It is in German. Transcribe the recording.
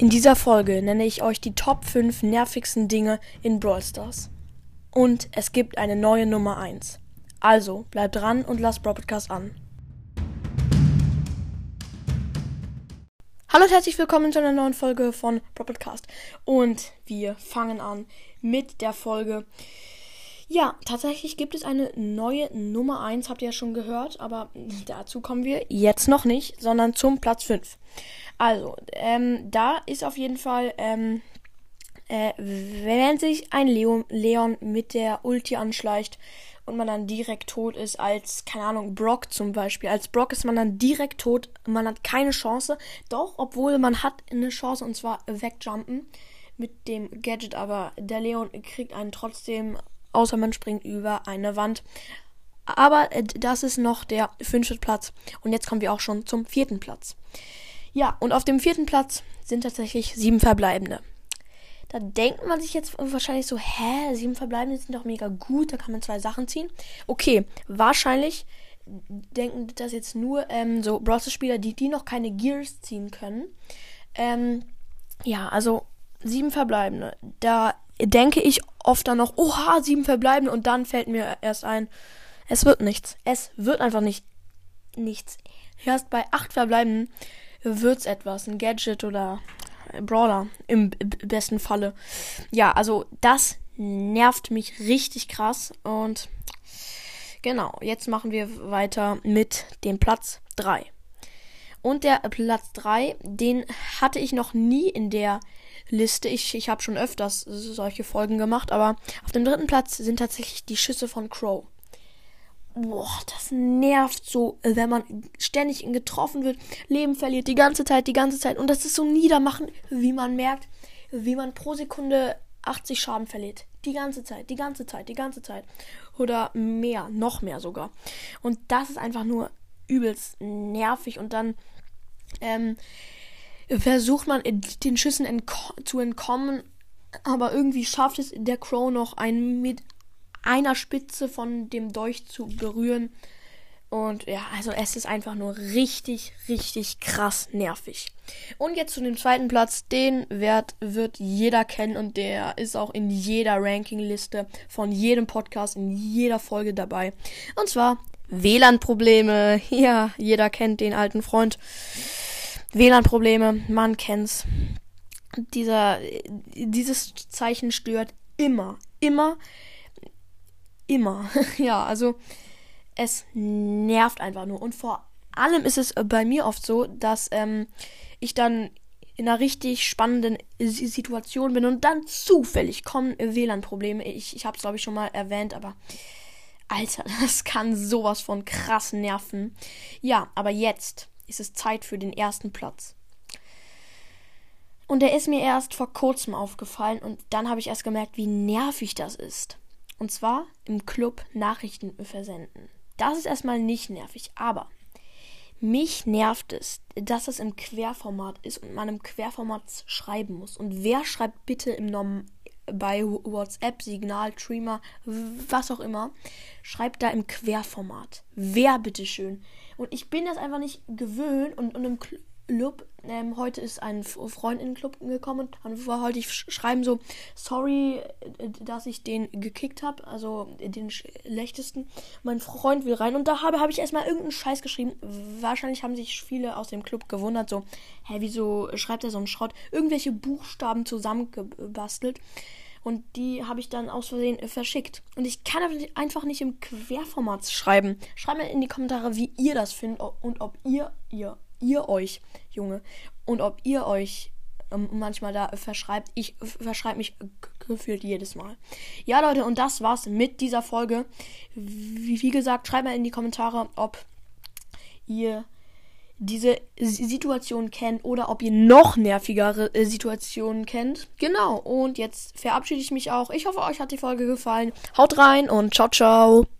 In dieser Folge nenne ich euch die Top 5 nervigsten Dinge in Brawl Stars. Und es gibt eine neue Nummer 1. Also bleibt dran und lasst Brawl Podcast an. Hallo und herzlich willkommen zu einer neuen Folge von Brawl Podcast. Und wir fangen an mit der Folge. Ja, tatsächlich gibt es eine neue Nummer 1, habt ihr ja schon gehört, aber dazu kommen wir jetzt noch nicht, sondern zum Platz 5. Also, ähm, da ist auf jeden Fall, ähm, äh, wenn sich ein Leon, Leon mit der Ulti anschleicht und man dann direkt tot ist, als, keine Ahnung, Brock zum Beispiel. Als Brock ist man dann direkt tot, man hat keine Chance. Doch, obwohl man hat eine Chance und zwar wegjumpen mit dem Gadget, aber der Leon kriegt einen trotzdem, außer man springt über eine Wand. Aber äh, das ist noch der fünfte Platz. Und jetzt kommen wir auch schon zum vierten Platz. Ja, und auf dem vierten Platz sind tatsächlich sieben Verbleibende. Da denkt man sich jetzt wahrscheinlich so, hä, sieben Verbleibende sind doch mega gut, da kann man zwei Sachen ziehen. Okay, wahrscheinlich denken das jetzt nur ähm, so Browser-Spieler, die, die noch keine Gears ziehen können. Ähm, ja, also sieben Verbleibende. Da denke ich oft dann noch, oha, sieben Verbleibende und dann fällt mir erst ein, es wird nichts. Es wird einfach nicht nichts. Erst bei acht Verbleibenden wird's etwas, ein Gadget oder Brawler im besten Falle. Ja, also das nervt mich richtig krass und genau, jetzt machen wir weiter mit dem Platz 3. Und der Platz 3, den hatte ich noch nie in der Liste. Ich, ich habe schon öfters solche Folgen gemacht, aber auf dem dritten Platz sind tatsächlich die Schüsse von Crow boah, das nervt so, wenn man ständig getroffen wird, Leben verliert, die ganze Zeit, die ganze Zeit. Und das ist so niedermachen, wie man merkt, wie man pro Sekunde 80 Schaden verliert. Die ganze Zeit, die ganze Zeit, die ganze Zeit. Oder mehr, noch mehr sogar. Und das ist einfach nur übelst nervig. Und dann ähm, versucht man den Schüssen entko zu entkommen. Aber irgendwie schafft es der Crow noch einen mit einer Spitze von dem Dolch zu berühren. Und ja, also es ist einfach nur richtig, richtig krass nervig. Und jetzt zu dem zweiten Platz. Den Wert wird jeder kennen und der ist auch in jeder Rankingliste von jedem Podcast, in jeder Folge dabei. Und zwar WLAN-Probleme. Ja, jeder kennt den alten Freund. WLAN-Probleme, man kennt's. Dieser, dieses Zeichen stört immer, immer immer. ja, also es nervt einfach nur. Und vor allem ist es bei mir oft so, dass ähm, ich dann in einer richtig spannenden Situation bin und dann zufällig kommen WLAN-Probleme. Ich, ich habe es, glaube ich, schon mal erwähnt, aber Alter, das kann sowas von krass nerven. Ja, aber jetzt ist es Zeit für den ersten Platz. Und der ist mir erst vor kurzem aufgefallen und dann habe ich erst gemerkt, wie nervig das ist. Und zwar im Club Nachrichten versenden. Das ist erstmal nicht nervig, aber mich nervt es, dass es im Querformat ist und man im Querformat schreiben muss. Und wer schreibt bitte im Norm bei WhatsApp, Signal, Streamer, was auch immer, schreibt da im Querformat. Wer bitteschön? Und ich bin das einfach nicht gewöhnt und, und im Club ähm, heute ist ein Freund in den Club gekommen und dann war heute ich schreiben so, sorry, äh, dass ich den gekickt habe, also den schlechtesten. Mein Freund will rein und da habe, habe ich erstmal irgendeinen Scheiß geschrieben. Wahrscheinlich haben sich viele aus dem Club gewundert, so, hä, wieso schreibt er so einen Schrott? Irgendwelche Buchstaben zusammengebastelt. Und die habe ich dann aus Versehen verschickt. Und ich kann einfach nicht im Querformat schreiben. Schreibt mir in die Kommentare, wie ihr das findet und ob ihr, ihr ihr euch, Junge, und ob ihr euch ähm, manchmal da verschreibt. Ich verschreibe mich gefühlt jedes Mal. Ja, Leute, und das war's mit dieser Folge. Wie, wie gesagt, schreibt mal in die Kommentare, ob ihr diese Situation kennt oder ob ihr noch nervigere äh, Situationen kennt. Genau, und jetzt verabschiede ich mich auch. Ich hoffe, euch hat die Folge gefallen. Haut rein und ciao, ciao.